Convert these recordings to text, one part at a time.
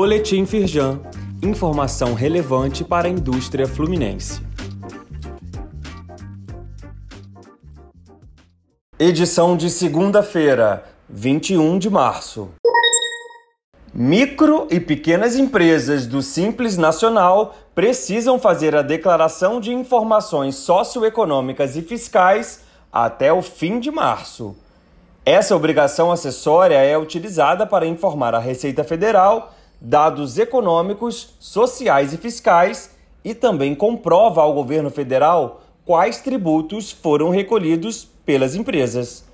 Boletim Firjan. Informação relevante para a indústria fluminense. Edição de segunda-feira, 21 de março. Micro e pequenas empresas do Simples Nacional precisam fazer a declaração de informações socioeconômicas e fiscais até o fim de março. Essa obrigação acessória é utilizada para informar a Receita Federal dados econômicos, sociais e fiscais e também comprova ao governo federal quais tributos foram recolhidos pelas empresas.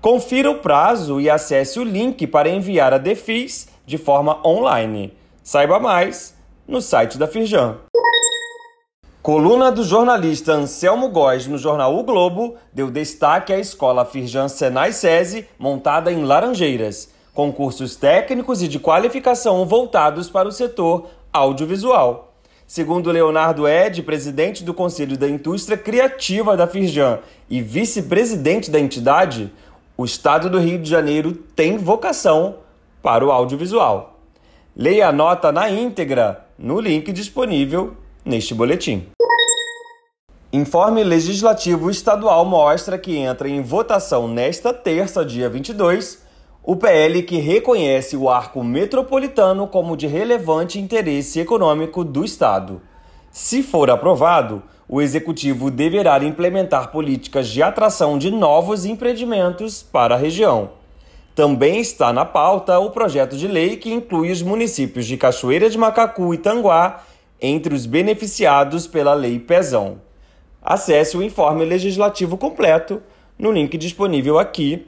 Confira o prazo e acesse o link para enviar a Defis de forma online. Saiba mais no site da Firjan. Coluna do jornalista Anselmo Góes no jornal O Globo deu destaque à escola Firjan Senai SESI, montada em Laranjeiras, com cursos técnicos e de qualificação voltados para o setor audiovisual. Segundo Leonardo Ed, presidente do Conselho da Indústria Criativa da Firjan e vice-presidente da entidade, o estado do Rio de Janeiro tem vocação para o audiovisual. Leia a nota na íntegra no link disponível neste boletim. Informe legislativo estadual mostra que entra em votação nesta terça, dia 22, o PL que reconhece o arco metropolitano como de relevante interesse econômico do Estado. Se for aprovado, o executivo deverá implementar políticas de atração de novos empreendimentos para a região. Também está na pauta o projeto de lei que inclui os municípios de Cachoeira de Macacu e Tanguá entre os beneficiados pela Lei Pezão. Acesse o informe legislativo completo no link disponível aqui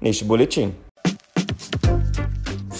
neste boletim.